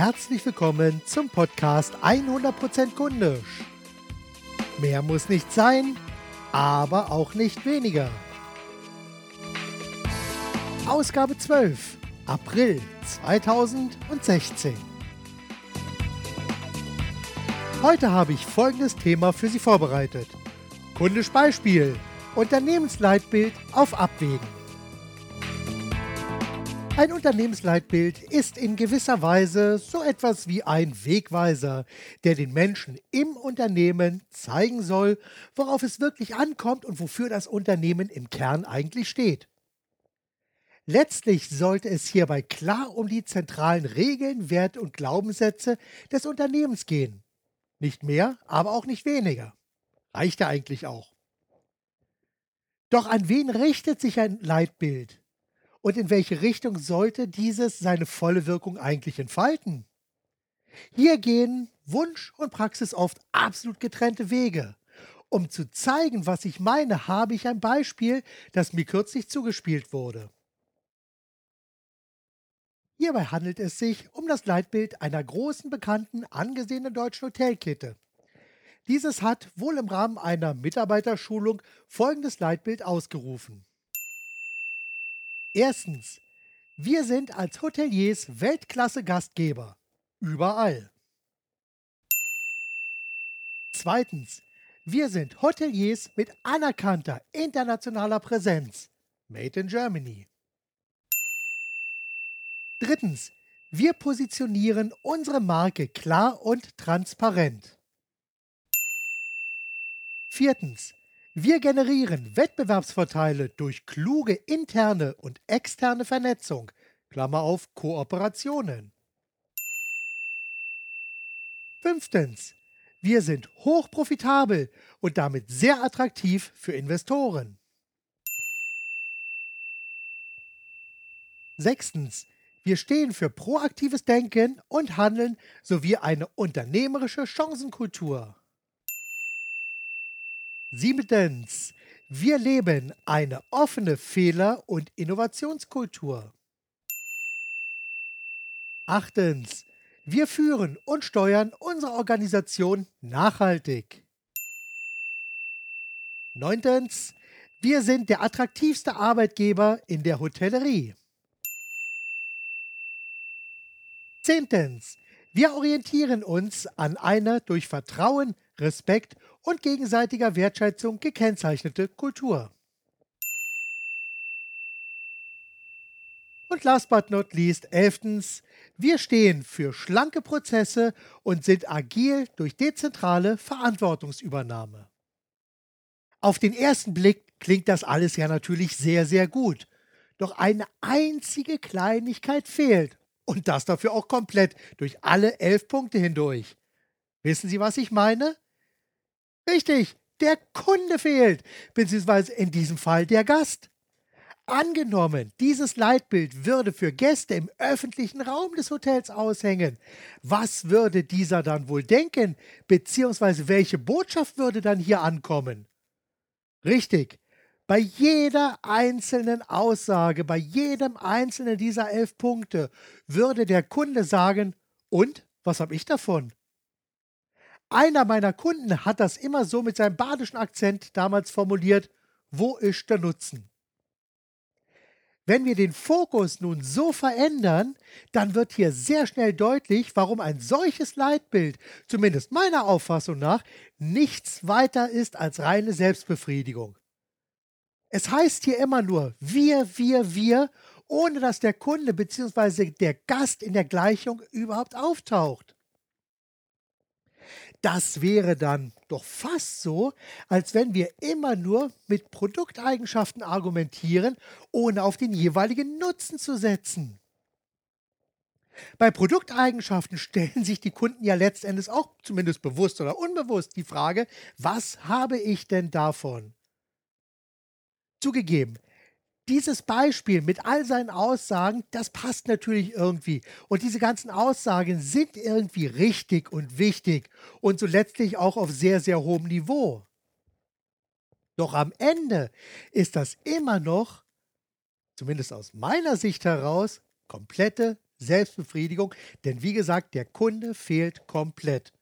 herzlich willkommen zum Podcast 100% Kundisch. Mehr muss nicht sein, aber auch nicht weniger. Ausgabe 12, April 2016. Heute habe ich folgendes Thema für Sie vorbereitet. Kundisch Beispiel. Unternehmensleitbild auf Abwägen. Ein Unternehmensleitbild ist in gewisser Weise so etwas wie ein Wegweiser, der den Menschen im Unternehmen zeigen soll, worauf es wirklich ankommt und wofür das Unternehmen im Kern eigentlich steht. Letztlich sollte es hierbei klar um die zentralen Regeln, Werte und Glaubenssätze des Unternehmens gehen. Nicht mehr, aber auch nicht weniger. Reicht ja eigentlich auch. Doch an wen richtet sich ein Leitbild? Und in welche Richtung sollte dieses seine volle Wirkung eigentlich entfalten? Hier gehen Wunsch und Praxis oft absolut getrennte Wege. Um zu zeigen, was ich meine, habe ich ein Beispiel, das mir kürzlich zugespielt wurde. Hierbei handelt es sich um das Leitbild einer großen, bekannten, angesehenen deutschen Hotelkette. Dieses hat wohl im Rahmen einer Mitarbeiterschulung folgendes Leitbild ausgerufen. Erstens, wir sind als Hoteliers Weltklasse-Gastgeber. Überall. Zweitens, wir sind Hoteliers mit anerkannter internationaler Präsenz. Made in Germany. Drittens, wir positionieren unsere Marke klar und transparent. Viertens, wir generieren Wettbewerbsvorteile durch kluge interne und externe Vernetzung, Klammer auf Kooperationen. Fünftens. Wir sind hochprofitabel und damit sehr attraktiv für Investoren. Sechstens. Wir stehen für proaktives Denken und Handeln sowie eine unternehmerische Chancenkultur. Siebtens. Wir leben eine offene Fehler- und Innovationskultur. Achtens. Wir führen und steuern unsere Organisation nachhaltig. Neuntens. Wir sind der attraktivste Arbeitgeber in der Hotellerie. Zehntens. Wir orientieren uns an einer durch Vertrauen, Respekt und gegenseitiger Wertschätzung gekennzeichnete Kultur. Und last but not least, elftens, wir stehen für schlanke Prozesse und sind agil durch dezentrale Verantwortungsübernahme. Auf den ersten Blick klingt das alles ja natürlich sehr, sehr gut. Doch eine einzige Kleinigkeit fehlt. Und das dafür auch komplett durch alle elf Punkte hindurch. Wissen Sie, was ich meine? Richtig, der Kunde fehlt, beziehungsweise in diesem Fall der Gast. Angenommen, dieses Leitbild würde für Gäste im öffentlichen Raum des Hotels aushängen. Was würde dieser dann wohl denken, beziehungsweise welche Botschaft würde dann hier ankommen? Richtig, bei jeder einzelnen Aussage, bei jedem einzelnen dieser elf Punkte würde der Kunde sagen, und was habe ich davon? Einer meiner Kunden hat das immer so mit seinem badischen Akzent damals formuliert, wo ist der Nutzen? Wenn wir den Fokus nun so verändern, dann wird hier sehr schnell deutlich, warum ein solches Leitbild, zumindest meiner Auffassung nach, nichts weiter ist als reine Selbstbefriedigung. Es heißt hier immer nur wir, wir, wir, ohne dass der Kunde bzw. der Gast in der Gleichung überhaupt auftaucht. Das wäre dann doch fast so, als wenn wir immer nur mit Produkteigenschaften argumentieren, ohne auf den jeweiligen Nutzen zu setzen. Bei Produkteigenschaften stellen sich die Kunden ja letztendlich auch zumindest bewusst oder unbewusst die Frage, was habe ich denn davon? Zugegeben, dieses Beispiel mit all seinen Aussagen, das passt natürlich irgendwie. Und diese ganzen Aussagen sind irgendwie richtig und wichtig und so letztlich auch auf sehr, sehr hohem Niveau. Doch am Ende ist das immer noch, zumindest aus meiner Sicht heraus, komplette Selbstbefriedigung, denn wie gesagt, der Kunde fehlt komplett.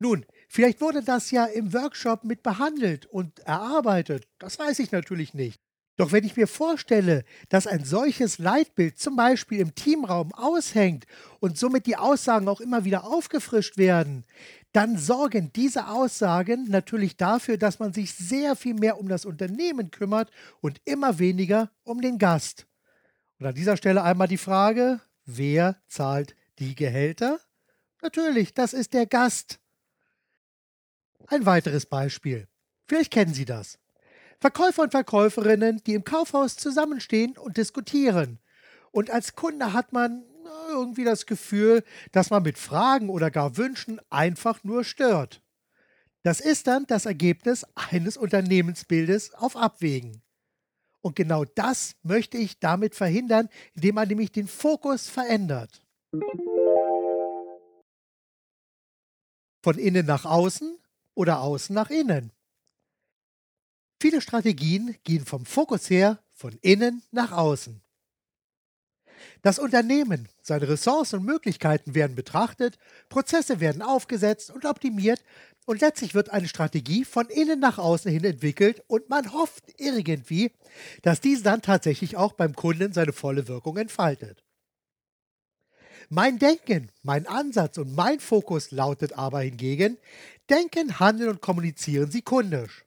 Nun, vielleicht wurde das ja im Workshop mit behandelt und erarbeitet, das weiß ich natürlich nicht. Doch wenn ich mir vorstelle, dass ein solches Leitbild zum Beispiel im Teamraum aushängt und somit die Aussagen auch immer wieder aufgefrischt werden, dann sorgen diese Aussagen natürlich dafür, dass man sich sehr viel mehr um das Unternehmen kümmert und immer weniger um den Gast. Und an dieser Stelle einmal die Frage, wer zahlt die Gehälter? Natürlich, das ist der Gast. Ein weiteres Beispiel. Vielleicht kennen Sie das. Verkäufer und Verkäuferinnen, die im Kaufhaus zusammenstehen und diskutieren. Und als Kunde hat man irgendwie das Gefühl, dass man mit Fragen oder gar Wünschen einfach nur stört. Das ist dann das Ergebnis eines Unternehmensbildes auf Abwägen. Und genau das möchte ich damit verhindern, indem man nämlich den Fokus verändert. Von innen nach außen oder außen nach innen. Viele Strategien gehen vom Fokus her von innen nach außen. Das Unternehmen, seine Ressourcen und Möglichkeiten werden betrachtet, Prozesse werden aufgesetzt und optimiert und letztlich wird eine Strategie von innen nach außen hin entwickelt und man hofft irgendwie, dass diese dann tatsächlich auch beim Kunden seine volle Wirkung entfaltet. Mein Denken, mein Ansatz und mein Fokus lautet aber hingegen, denken, handeln und kommunizieren Sie kundisch.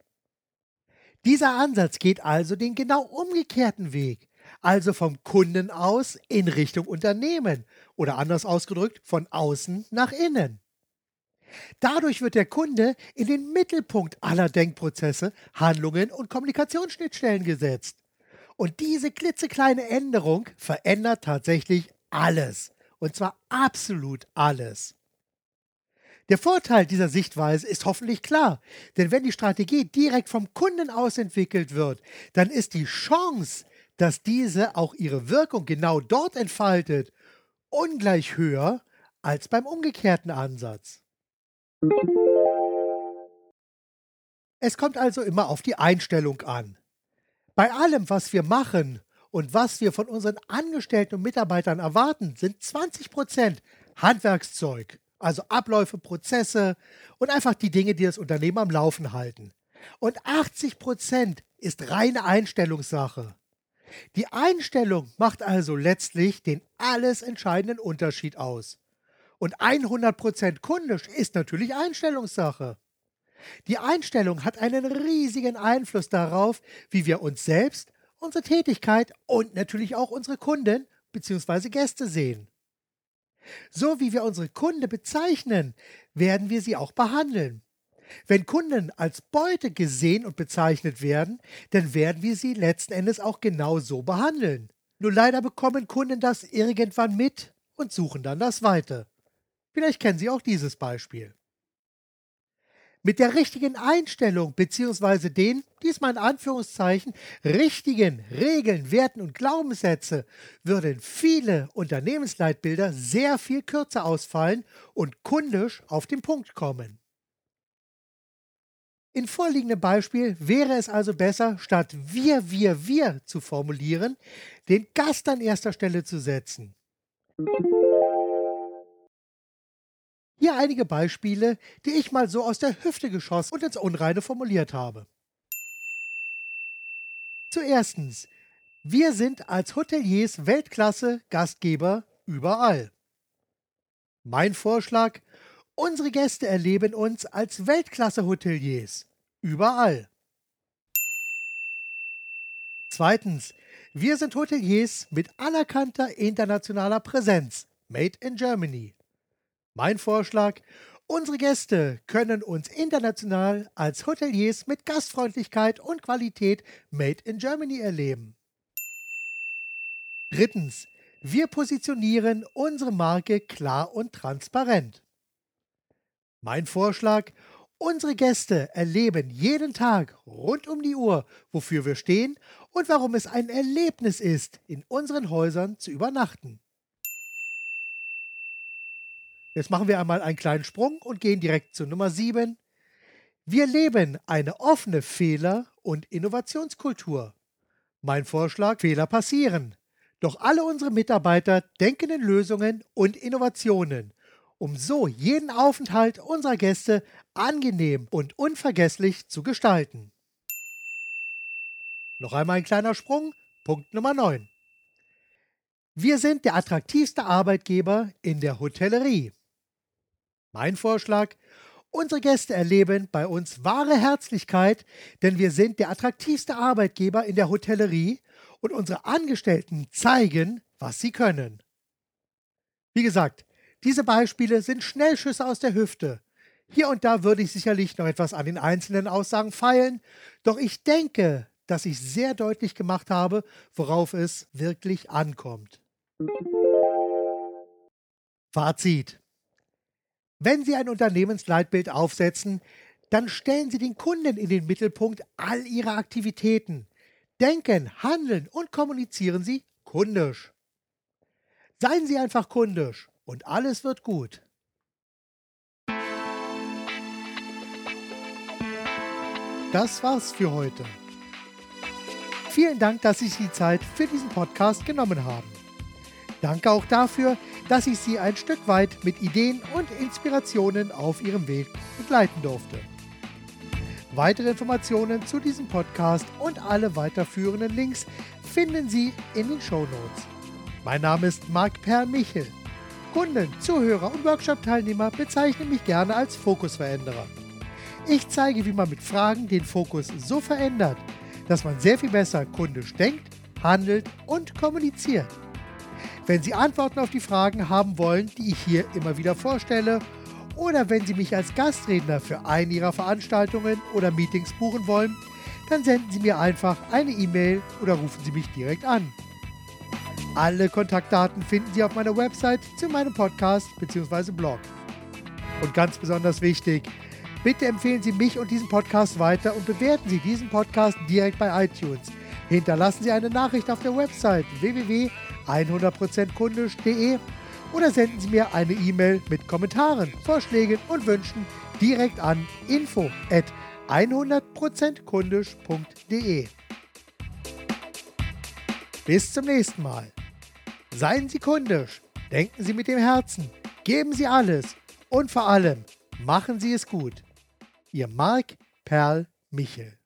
Dieser Ansatz geht also den genau umgekehrten Weg, also vom Kunden aus in Richtung Unternehmen oder anders ausgedrückt von außen nach innen. Dadurch wird der Kunde in den Mittelpunkt aller Denkprozesse, Handlungen und Kommunikationsschnittstellen gesetzt. Und diese klitzekleine Änderung verändert tatsächlich alles. Und zwar absolut alles. Der Vorteil dieser Sichtweise ist hoffentlich klar, denn wenn die Strategie direkt vom Kunden aus entwickelt wird, dann ist die Chance, dass diese auch ihre Wirkung genau dort entfaltet, ungleich höher als beim umgekehrten Ansatz. Es kommt also immer auf die Einstellung an. Bei allem, was wir machen und was wir von unseren Angestellten und Mitarbeitern erwarten, sind 20% Handwerkszeug, also Abläufe, Prozesse und einfach die Dinge, die das Unternehmen am Laufen halten. Und 80% ist reine Einstellungssache. Die Einstellung macht also letztlich den alles entscheidenden Unterschied aus. Und 100% kundisch ist natürlich Einstellungssache. Die Einstellung hat einen riesigen Einfluss darauf, wie wir uns selbst, unsere Tätigkeit und natürlich auch unsere Kunden bzw. Gäste sehen. So wie wir unsere Kunden bezeichnen, werden wir sie auch behandeln. Wenn Kunden als Beute gesehen und bezeichnet werden, dann werden wir sie letzten Endes auch genau so behandeln. Nur leider bekommen Kunden das irgendwann mit und suchen dann das Weite. Vielleicht kennen Sie auch dieses Beispiel. Mit der richtigen Einstellung bzw. den, diesmal in Anführungszeichen, richtigen Regeln, Werten und Glaubenssätze würden viele Unternehmensleitbilder sehr viel kürzer ausfallen und kundisch auf den Punkt kommen. In vorliegendem Beispiel wäre es also besser, statt wir, wir, wir zu formulieren, den Gast an erster Stelle zu setzen. Hier einige Beispiele, die ich mal so aus der Hüfte geschossen und ins Unreine formuliert habe. Zuerstens, wir sind als Hoteliers Weltklasse Gastgeber überall. Mein Vorschlag, unsere Gäste erleben uns als Weltklasse Hoteliers überall. Zweitens, wir sind Hoteliers mit anerkannter internationaler Präsenz, Made in Germany. Mein Vorschlag, unsere Gäste können uns international als Hoteliers mit Gastfreundlichkeit und Qualität Made in Germany erleben. Drittens, wir positionieren unsere Marke klar und transparent. Mein Vorschlag, unsere Gäste erleben jeden Tag rund um die Uhr, wofür wir stehen und warum es ein Erlebnis ist, in unseren Häusern zu übernachten. Jetzt machen wir einmal einen kleinen Sprung und gehen direkt zu Nummer 7. Wir leben eine offene Fehler- und Innovationskultur. Mein Vorschlag, Fehler passieren. Doch alle unsere Mitarbeiter denken in Lösungen und Innovationen, um so jeden Aufenthalt unserer Gäste angenehm und unvergesslich zu gestalten. Noch einmal ein kleiner Sprung, Punkt Nummer 9. Wir sind der attraktivste Arbeitgeber in der Hotellerie. Mein Vorschlag, unsere Gäste erleben bei uns wahre Herzlichkeit, denn wir sind der attraktivste Arbeitgeber in der Hotellerie und unsere Angestellten zeigen, was sie können. Wie gesagt, diese Beispiele sind Schnellschüsse aus der Hüfte. Hier und da würde ich sicherlich noch etwas an den einzelnen Aussagen feilen, doch ich denke, dass ich sehr deutlich gemacht habe, worauf es wirklich ankommt. Fazit. Wenn Sie ein Unternehmensleitbild aufsetzen, dann stellen Sie den Kunden in den Mittelpunkt all Ihrer Aktivitäten. Denken, handeln und kommunizieren Sie kundisch. Seien Sie einfach kundisch und alles wird gut. Das war's für heute. Vielen Dank, dass Sie sich die Zeit für diesen Podcast genommen haben. Danke auch dafür, dass ich Sie ein Stück weit mit Ideen und Inspirationen auf Ihrem Weg begleiten durfte. Weitere Informationen zu diesem Podcast und alle weiterführenden Links finden Sie in den Show Notes. Mein Name ist Marc Per Michel. Kunden, Zuhörer und Workshop-Teilnehmer bezeichnen mich gerne als Fokusveränderer. Ich zeige, wie man mit Fragen den Fokus so verändert, dass man sehr viel besser kundisch denkt, handelt und kommuniziert. Wenn Sie Antworten auf die Fragen haben wollen, die ich hier immer wieder vorstelle, oder wenn Sie mich als Gastredner für eine Ihrer Veranstaltungen oder Meetings buchen wollen, dann senden Sie mir einfach eine E-Mail oder rufen Sie mich direkt an. Alle Kontaktdaten finden Sie auf meiner Website zu meinem Podcast bzw. Blog. Und ganz besonders wichtig, bitte empfehlen Sie mich und diesen Podcast weiter und bewerten Sie diesen Podcast direkt bei iTunes. Hinterlassen Sie eine Nachricht auf der Website www 100%kundisch.de oder senden Sie mir eine E-Mail mit Kommentaren, Vorschlägen und Wünschen direkt an info at 100%kundisch.de. Bis zum nächsten Mal. Seien Sie kundisch, denken Sie mit dem Herzen, geben Sie alles und vor allem machen Sie es gut. Ihr Marc Perl Michel